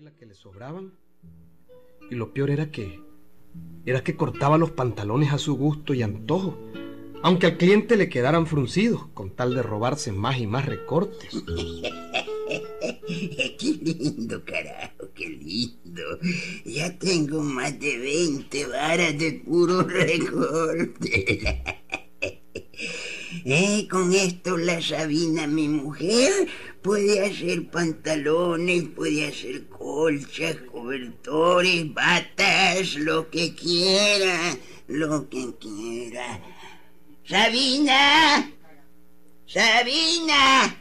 la que le sobraban. Y lo peor era que era que cortaba los pantalones a su gusto y antojo, aunque al cliente le quedaran fruncidos, con tal de robarse más y más recortes. qué lindo, carajo, qué lindo. Ya tengo más de 20 varas de puro recorte. Eh, con esto la Sabina, mi mujer, puede hacer pantalones, puede hacer colchas, cobertores, batas, lo que quiera, lo que quiera. Sabina, Sabina.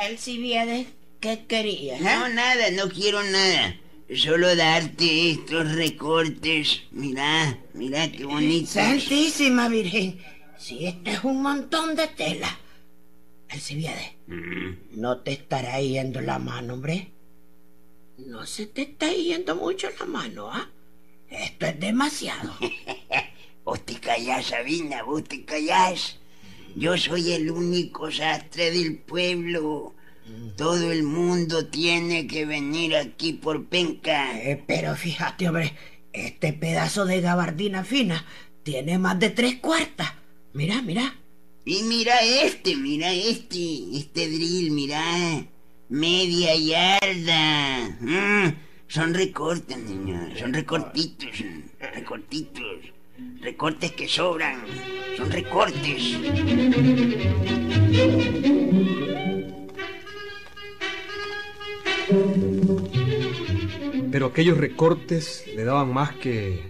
Alcibiades, ¿qué querías? No, nada, no quiero nada. Solo darte estos recortes. Mira, mira qué bonitos. Santísima Virgen, si esto es un montón de tela. Alcibiades, Mm. no te estará yendo la mano, hombre. No se te está yendo mucho la mano, ¿ah? Esto es demasiado. Vos te callás, Sabina, vos te callás. Yo soy el único sastre del pueblo. Todo el mundo tiene que venir aquí por penca. Eh, pero fíjate, hombre, este pedazo de gabardina fina tiene más de tres cuartas. Mira, mira. Y mira este, mira este, este drill, mira. Media yarda. Mm, son recortes, niño. Son recortitos. Recortitos. Recortes que sobran. Son recortes. Pero aquellos recortes le daban más que,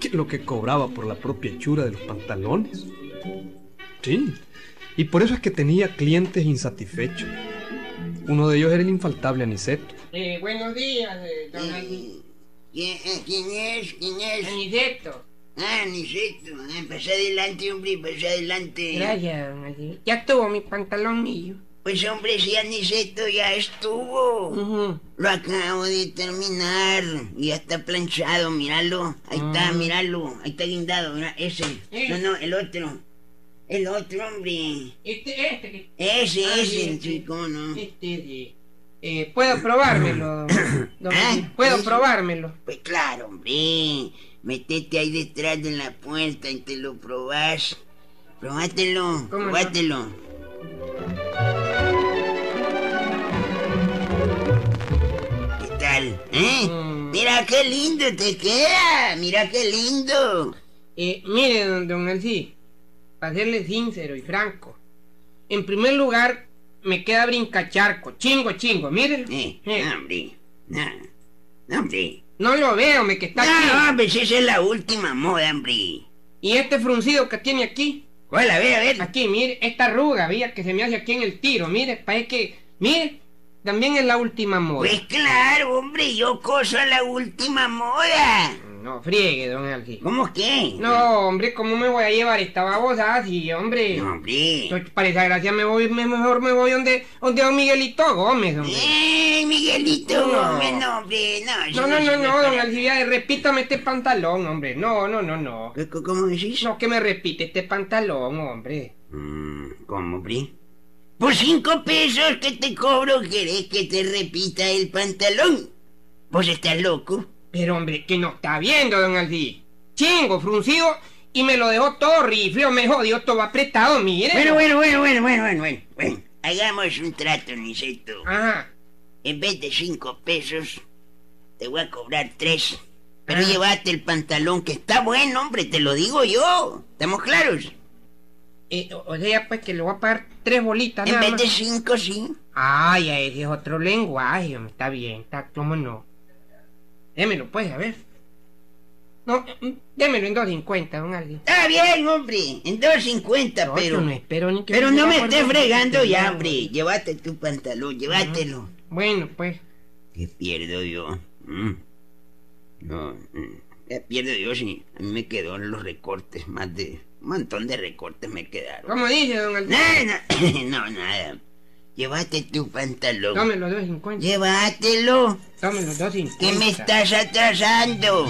que lo que cobraba por la propia hechura de los pantalones. Sí, y por eso es que tenía clientes insatisfechos. Uno de ellos era el infaltable Aniceto. Eh, buenos días, eh, don ¿Quién, eh, quién es? ¿Quién es? Aniceto. Ah, Niceto. Eh, pasa adelante, hombre, pasa adelante. Gracias, don. Ya tuvo mi pantalón mío. Pues hombre, si Aniceto ya estuvo. Lo acabo de terminar. Y ya está planchado, míralo. Ahí está, míralo. Ahí está guindado, mira, ese. Eh. No, no, el otro. El otro, hombre. Este, este. que- Ese, Ah, ese, bien, sí, cómo no. Este, sí. Eh, ¿Puedo probármelo? don ¿Ah? ¿Puedo Eso. probármelo? Pues claro, hombre. Metete ahí detrás de la puerta y te lo probás. Probátelo, ¿Cómo no? probátelo. ¿Qué tal? ¿Eh? Mm. Mira qué lindo te queda. Mira qué lindo. Eh, mire, don, don Alci, para serle sincero y franco. En primer lugar, me queda brincacharco. Chingo, chingo, mírenlo. Eh, Eh, no, hombre. No, no, hombre. No lo veo, me que está No, aquí. hombre, si esa es la última moda, hombre. Y este fruncido que tiene aquí. ¿Cuál? A ver, a ver. Aquí, mire, esta arruga, vía que se me hace aquí en el tiro, mire, parece que, mire, también es la última moda. Pues claro, hombre, yo coso a la última moda. No, friegue, don Alci. ¿Cómo que? No, hombre, ¿cómo me voy a llevar esta babosa así, hombre? No, hombre. Yo, Para esa gracia me voy, me- mejor me voy donde, donde don Miguelito Gómez, hombre. ¡Eh, Miguelito! No. Gómez, no, hombre, no. No, no, no, don Alcibiades, repítame este pantalón, hombre. No, no, no, no. ¿Qué- qué- ¿Cómo decís? No, que me repite este pantalón, hombre. Mm, ¿Cómo, hombre? Por cinco pesos que te cobro, ¿querés que te repita el pantalón? ¿Vos estás loco? Pero, hombre, que no está viendo, don Alci. Chingo, fruncido, y me lo dejó todo rifleo, me jodió todo apretado, mire. Bueno, bueno, bueno, bueno, bueno, bueno, bueno. Bueno, hagamos un trato, Niceto. Ajá. En vez de cinco pesos, te voy a cobrar tres. Pero Ah. llévate el pantalón, que está bueno, hombre, te lo digo yo. ¿Estamos claros? Eh, o sea, pues que le voy a pagar tres bolitas En nada vez más. de cinco, sí. Ay, ese es otro lenguaje. Está bien, está, cómo no. Démelo, pues, a ver. No, mm, démelo en 2.50, don Aldi. Está bien, hombre, en 2.50, No, pero... yo no espero ni que Pero me no me estés fregando ya, hombre. Llévate tu pantalón, llévatelo. Bueno, pues. ¿Qué pierdo yo? Mm. No, mm. ¿qué pierdo yo si a mí me quedó en los recortes? Más de... Un montón de recortes me quedaron. ¿Cómo dice, don Aldi? Nada, no, nada. Llévate tu pantalón. Dame los 2.50. Llévatelo. Dame los 2.50. Que me estás atrasando.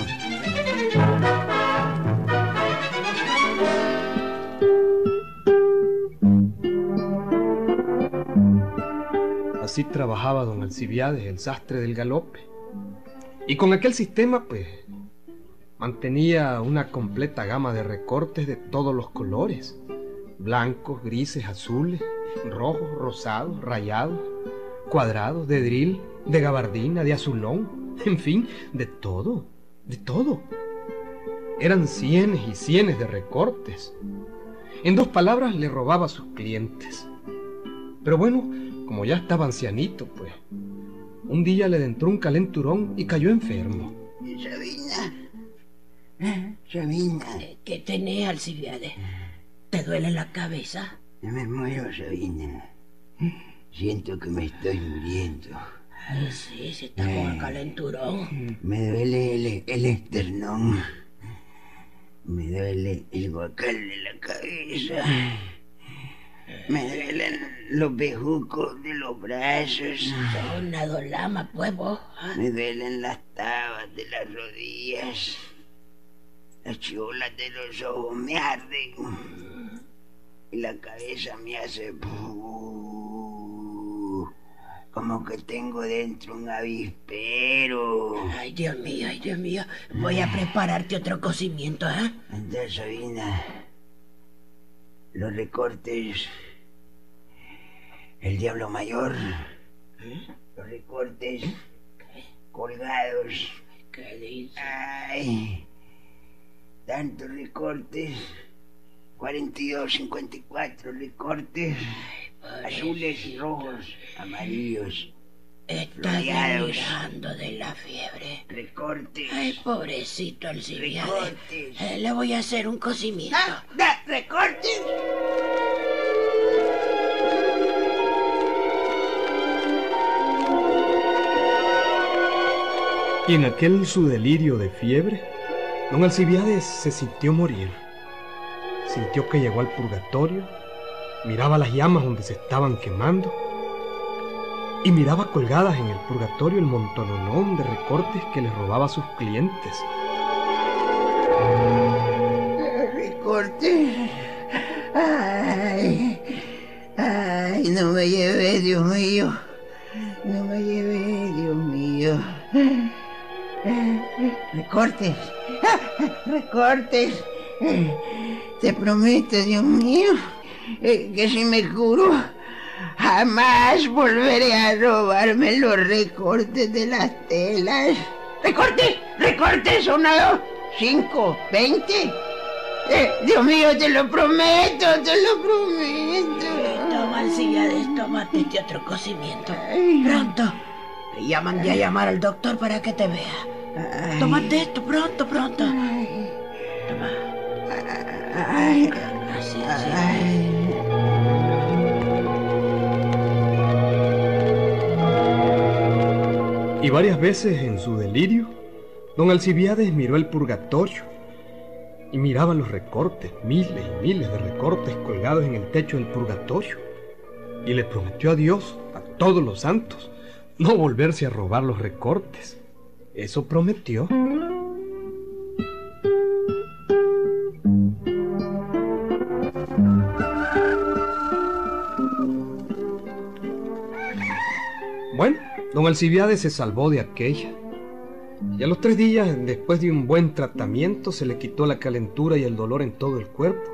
Así trabajaba don Alcibiades, el sastre del galope. Y con aquel sistema, pues, mantenía una completa gama de recortes de todos los colores. Blancos, grises, azules, rojos, rosados, rayados, cuadrados, de drill, de gabardina, de azulón, en fin, de todo, de todo. Eran cienes y cienes de recortes. En dos palabras, le robaba a sus clientes. Pero bueno, como ya estaba ancianito, pues, un día le entró un calenturón y cayó enfermo. Sabina. ¿Eh? Sabina. ¿Qué tenés, Alcibiades? ¿Te duele la cabeza? Me muero, Sabina. Siento que me estoy muriendo. Ay, sí, se está con el calenturón. Me duele el, el esternón. Me duele el guacal de la cabeza. Me duelen los bejucos de los brazos. Una dolama, pues vos. ¿ah? Me duelen las tabas de las rodillas. Las cholas de los ojos me arden. Y la cabeza me hace... Como que tengo dentro un avispero. Ay, Dios mío, ay, Dios mío. Voy a prepararte otro cocimiento, ¿eh? Entonces, Sabina, los recortes, el diablo mayor, los recortes colgados. ¿Qué dices? Ay, tantos recortes, 42, 54 recortes, azules, rojos, amarillos, Estás delirando de la fiebre. recortes. Ay, pobrecito Alcibiades. Recortes. Eh, le voy a hacer un cocimiento. ¡Ah! ¡Da! ¡Recortes! Y en aquel su delirio de fiebre, don Alcibiades se sintió morir. Sintió que llegó al purgatorio, miraba las llamas donde se estaban quemando y miraba colgadas en el purgatorio el montononón de recortes que le robaba a sus clientes. Recortes. Ay, ay, no me llevé, Dios mío. No me llevé, Dios mío. Recortes. Recortes. Te prometo, Dios mío, eh, que si me curo, jamás volveré a robarme los recortes de las telas. ¡Recortes! ¡Recortes! Una, dos, cinco, veinte. Eh, Dios mío, te lo prometo, te lo prometo. Toma, Alcibiades, tómate este otro cocimiento. Pronto. Ya mandé a llamar al doctor para que te vea. Tómate esto, pronto, pronto. Varias veces en su delirio, don Alcibiades miró el purgatorio y miraba los recortes, miles y miles de recortes colgados en el techo del purgatorio. Y le prometió a Dios, a todos los santos, no volverse a robar los recortes. Eso prometió. Bueno, don Alcibiades se salvó de aquella. Y a los tres días, después de un buen tratamiento, se le quitó la calentura y el dolor en todo el cuerpo.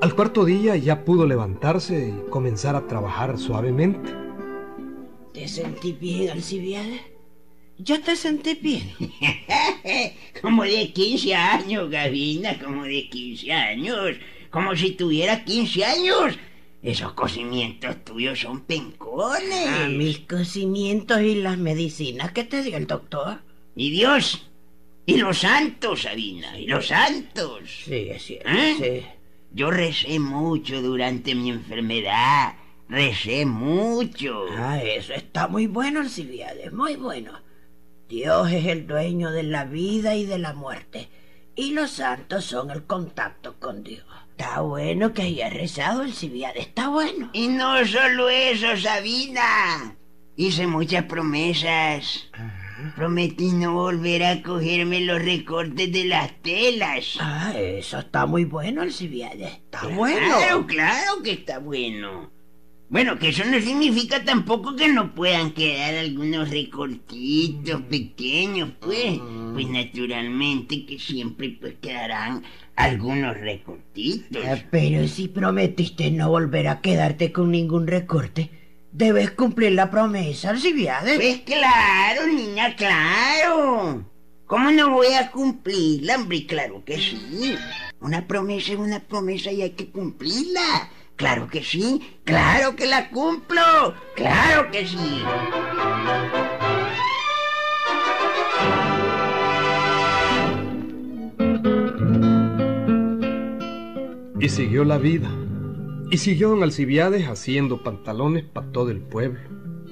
Al cuarto día ya pudo levantarse y comenzar a trabajar suavemente. ¿Te sentí bien, Alcibiades? Yo te sentí bien. Como de 15 años, Gavina, como de 15 años. Como si tuviera 15 años. Esos cocimientos tuyos son pencones. Ah, mis cocimientos y las medicinas que te dio el doctor. Y Dios. Y los santos, Sabina. Y los santos. Sí, es cierto. ¿Eh? Sí. Yo recé mucho durante mi enfermedad. Recé mucho. Ah, eso está muy bueno, Alcibiades, muy bueno. Dios es el dueño de la vida y de la muerte. Y los santos son el contacto con Dios. Está bueno que haya rezado, Alcibiades, está bueno. Y no solo eso, Sabina. Hice muchas promesas. Prometí no volver a cogerme los recortes de las telas. Ah, eso está muy bueno, Alcibiades, está Claro, bueno. claro que está bueno. Bueno, que eso no significa tampoco que no puedan quedar algunos recortitos pequeños, pues. Pues naturalmente que siempre pues quedarán algunos recortitos. Ah, Pero si prometiste no volver a quedarte con ningún recorte, debes cumplir la promesa, Alcibiades. Pues claro, niña, claro. ¿Cómo no voy a cumplirla, hombre? Claro que sí. Una promesa es una promesa y hay que cumplirla. Claro que sí, claro que la cumplo. Claro que sí. Y siguió la vida. Y siguió don Alcibiades haciendo pantalones para todo el pueblo.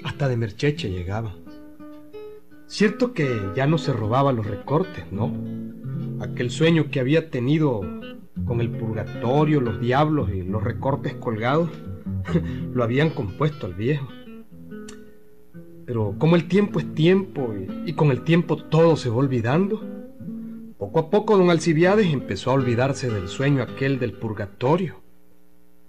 Hasta de Mercheche llegaba. Cierto que ya no se robaba los recortes, ¿no? Aquel sueño que había tenido con el purgatorio, los diablos y los recortes colgados, lo habían compuesto al viejo. Pero como el tiempo es tiempo y, y con el tiempo todo se va olvidando, poco a poco don Alcibiades empezó a olvidarse del sueño aquel del purgatorio.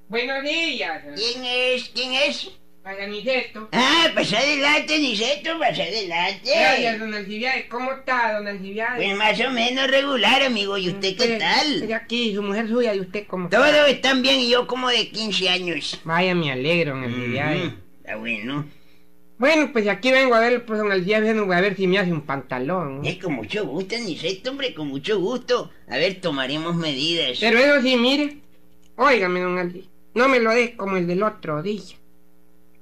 Buenos días. ¿Quién es? ¿Quién es? Para Niceto. Ah, pasa adelante, Niceto, pasa adelante. Gracias, don Alcibiades. ¿Cómo está, don Alcibiades? Pues más o menos regular, amigo. ¿Y usted qué Mire, tal? mire aquí, su mujer suya y usted cómo está. Todos están bien y yo como de 15 años. Vaya, me alegro, don Alcibiades. Mm, Está bueno. Bueno, pues aquí vengo a ver, pues don Alcibiades, a ver si me hace un pantalón. ¿no? Es con mucho gusto, Niceto, hombre, con mucho gusto. A ver, tomaremos medidas. Pero eso sí, mire. Óigame, don Alci. No me lo des como el del otro día.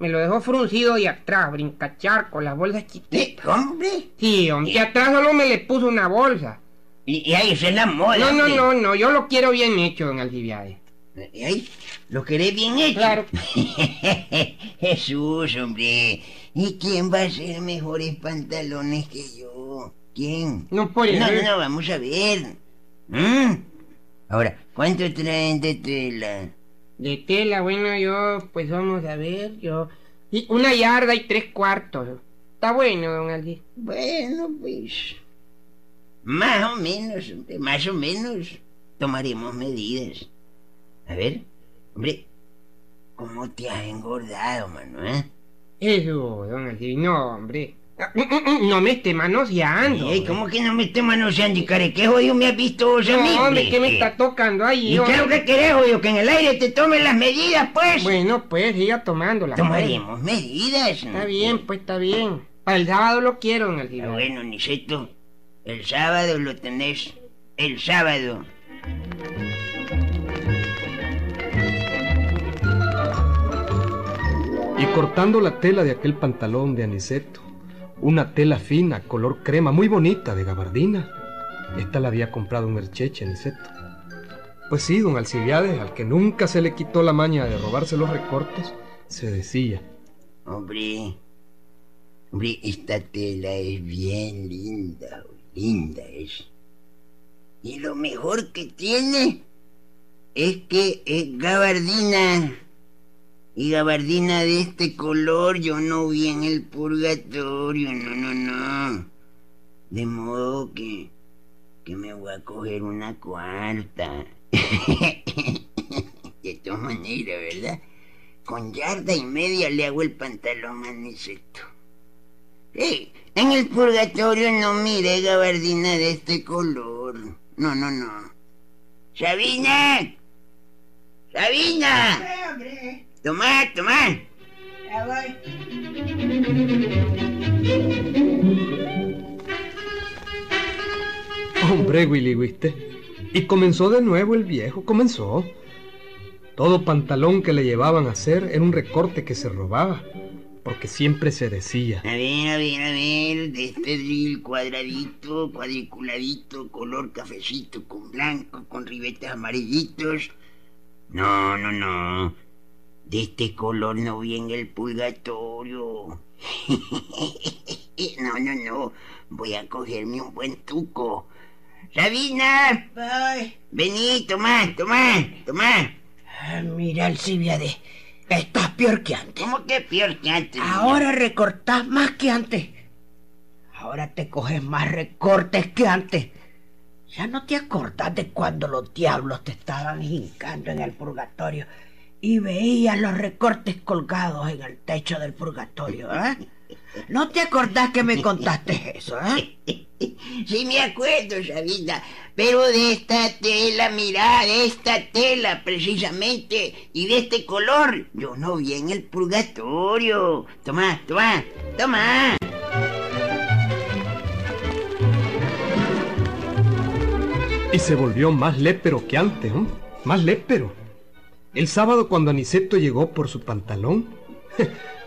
Me lo dejó fruncido y atrás, brincachar con las bolsas chiquitas. ¿Eh, hombre? Sí, hombre. Y atrás solo me le puso una bolsa. Y, y ahí, la moda. No, no, no, no. Yo lo quiero bien hecho, don Alcibiades. Y ahí, lo querés bien hecho. Claro. Jesús, hombre. ¿Y quién va a hacer mejores pantalones que yo? ¿Quién? No puede No, no, no, vamos a ver. ¿Mm? Ahora, ¿cuánto traen de tela? De tela, bueno, yo, pues vamos a ver, yo... Y una yarda y tres cuartos. Está bueno, don Alci. Bueno, pues. Más o menos, hombre, más o menos. Tomaremos medidas. A ver, hombre, ¿cómo te has engordado, mano, eh? Eso, don Alci. No, hombre. No me esté manoseando. Ey, ¿cómo que no me esté manoseando y care? ¿Qué jodido me has visto vos a mí? No, hombre, ¿qué me está tocando ahí? ¿Y qué es lo que querés, jodido? Que en el aire te tomen las medidas, pues. Bueno, pues siga tomándola. pues. Tomaremos medidas. Está bien, pues está bien. Para el sábado lo quiero, don Alci. Ah, bueno, Niceto, el sábado lo tenés. El sábado. Y cortando la tela de aquel pantalón de aniceto, una tela fina, color crema, muy bonita, de gabardina. Esta la había comprado un mercheche, aniceto. Pues sí, don Alcibiades, al que nunca se le quitó la maña de robarse los recortes, se decía. Hombre, hombre, esta tela es bien linda, linda es. Y lo mejor que tiene es que es gabardina. Y gabardina de este color yo no vi en el purgatorio, no, no, no. De modo que, que me voy a coger una cuarta. de todas maneras, ¿verdad? Con yarda y media le hago el pantalón a Niceto. Sí, en el purgatorio no mire gabardina de este color. No, no, no. ¡Sabina! ¡Sabina! Tomá, tomá. Hombre, Willy, ¿viste? Y comenzó de nuevo el viejo, comenzó. Todo pantalón que le llevaban a hacer era un recorte que se robaba, porque siempre se decía. A ver, a ver, a ver. De este drill cuadradito, cuadriculadito, color cafecito con blanco, con ribetes amarillitos. No, no, no. De este color no vi en el purgatorio. no, no, no. Voy a cogerme un buen tuco. Sabina, Ay, vení, tomá, tomá, tomá. ah, mira, Alcibiades, estás peor que antes. ¿Cómo que peor que antes? Ahora recortás más que antes. Ahora te coges más recortes que antes. Ya no te acordás de cuando los diablos te estaban hincando en el purgatorio y veías los recortes colgados en el techo del purgatorio, ¿eh? ¿No te acordás que me contaste eso, eh? Sí me acuerdo, Sabina, pero de esta tela, mirá, de esta tela precisamente, y de este color, yo no vi en el purgatorio. Toma, toma, toma. Y se volvió más lépero que antes, ¿no? Más lépero. El sábado cuando Aniceto llegó por su pantalón,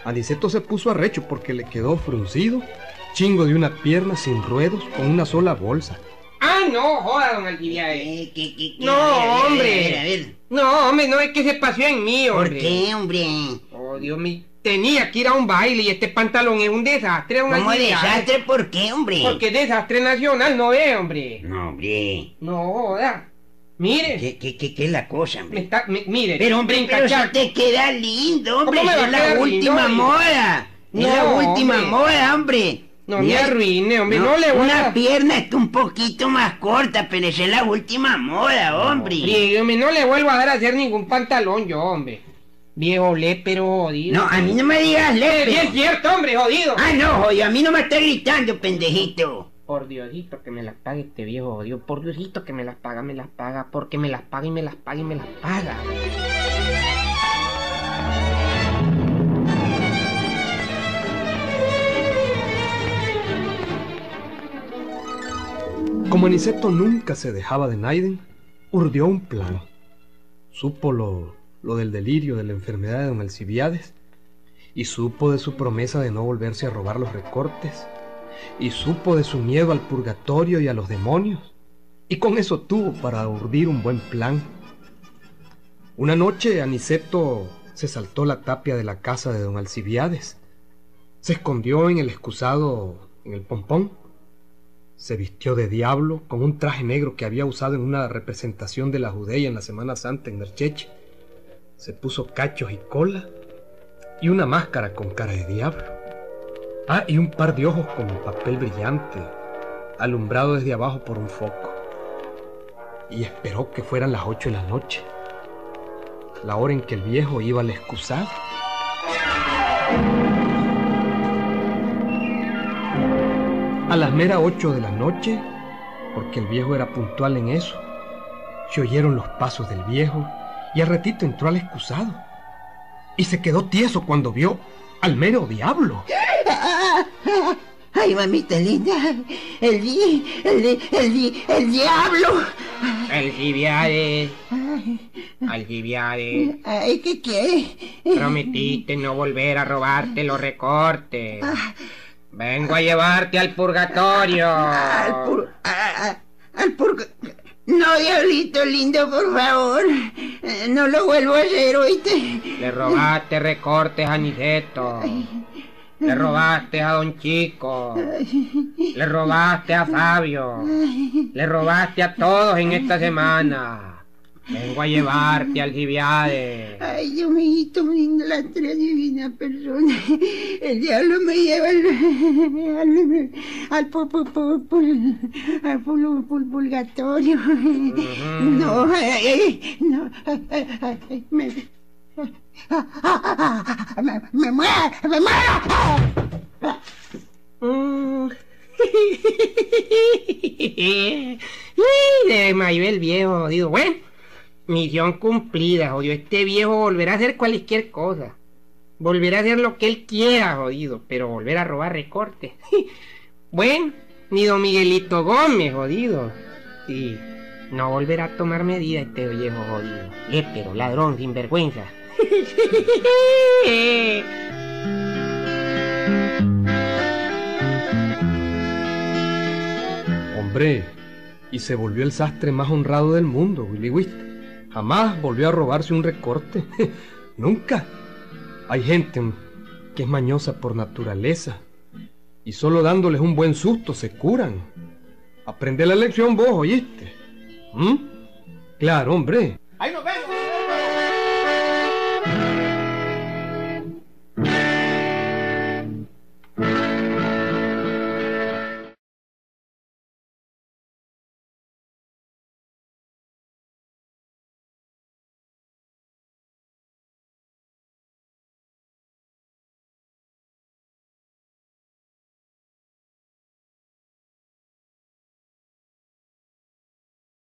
Aniceto se puso arrecho porque le quedó fruncido, chingo de una pierna sin ruedos con una sola bolsa. Ah, no, joda, don Alquiviades. Eh, ¿qué, qué, qué? No, A ver, hombre. A ver, a ver. No, hombre, no es que se paseó en mí, ¿Por hombre. qué, hombre? Oh, Dios mío. Tenía que ir a un baile y este pantalón es un desastre, don ¿Cómo Alquiviades. desastre? ¿Por qué, hombre? Porque desastre nacional no es, hombre. No, hombre. No, joda. Mire, ¿Qué, qué, qué, qué es la cosa, me hombre? está, me- mire, Pero, hombre, brinca pero te queda lindo, hombre. ¿Cómo me va es la última lindo, moda. Es No, la última hombre. moda, hombre. No me arruine, hombre, no le voy Una a- pierna está un poquito más corta, pero esa es la última moda, hombre. Hombre, no le vuelvo a dar a hacer ningún pantalón yo, hombre. Viejo lépero jodido. No, a mí no me digas Eh, lepe. sí es cierto, hombre, jodido. Ah, no, jodido, a mí no me está gritando, pendejito. Por Diosito que me las pague este viejo jodido. Por Diosito que me las paga, me las paga. Porque me las paga y me las paga y me las paga. Como Aniceto nunca se dejaba de Naiden, urdió un plan. Supo lo, lo del delirio de la enfermedad de don Alcibiades, y supo de su promesa de no volverse a robar los recortes, y supo de su miedo al purgatorio y a los demonios, y con eso tuvo para urdir un buen plan. Una noche Aniceto se saltó la tapia de la casa de don Alcibiades, se escondió en el excusado en el pompón, se vistió de diablo con un traje negro que había usado en una representación de la Judea en la Semana Santa en Nercheche. Se puso cachos y cola y una máscara con cara de diablo. Ah, y un par de ojos con papel brillante, alumbrado desde abajo por un foco. Y esperó que fueran las ocho de la noche, la hora en que el viejo iba al excusado. A las meras ocho de la noche, porque el viejo era puntual en eso, se oyeron los pasos del viejo y al ratito entró al excusado. Y se quedó tieso cuando vio al mero diablo. Ay, mamita linda, el di, el di, el di, el diablo. Algibiades. Algibiades. Ay, ¿qué qué? Prometiste no volver a robarte los recortes. Vengo a llevarte al purgatorio. Al pur... a- a- al purga... No, diablito lindo, por favor. Eh, No lo vuelvo a hacer, ¿oíste? Le robaste recortes a Niceto. Le robaste a Don Chico. Le robaste a Fabio. Le robaste a todos en esta semana. Vengo a llevarte al Giviades. Ay, Dios mío, lindo, la tres divina persona. El diablo me lleva al, al, purgatorio. No, no, me, me, me muero, me muero. De Maibel viejo, jodido. Bueno, misión cumplida, jodido. Este viejo volverá a hacer cualquier cosa. Volverá a hacer lo que él quiera, jodido. Pero volver a robar recortes. bueno, ni don Miguelito Gómez, jodido. Y no volverá a tomar medidas este viejo jodido. Lépero, ladrón, sinvergüenza. Hombre, y se volvió el sastre más honrado del mundo, Willy Whist. Jamás volvió a robarse un recorte. Nunca. Hay gente que es mañosa por naturaleza. Y solo dándoles un buen susto se curan. Aprende la lección vos, ¿oíste? ¿Mm? Claro, hombre.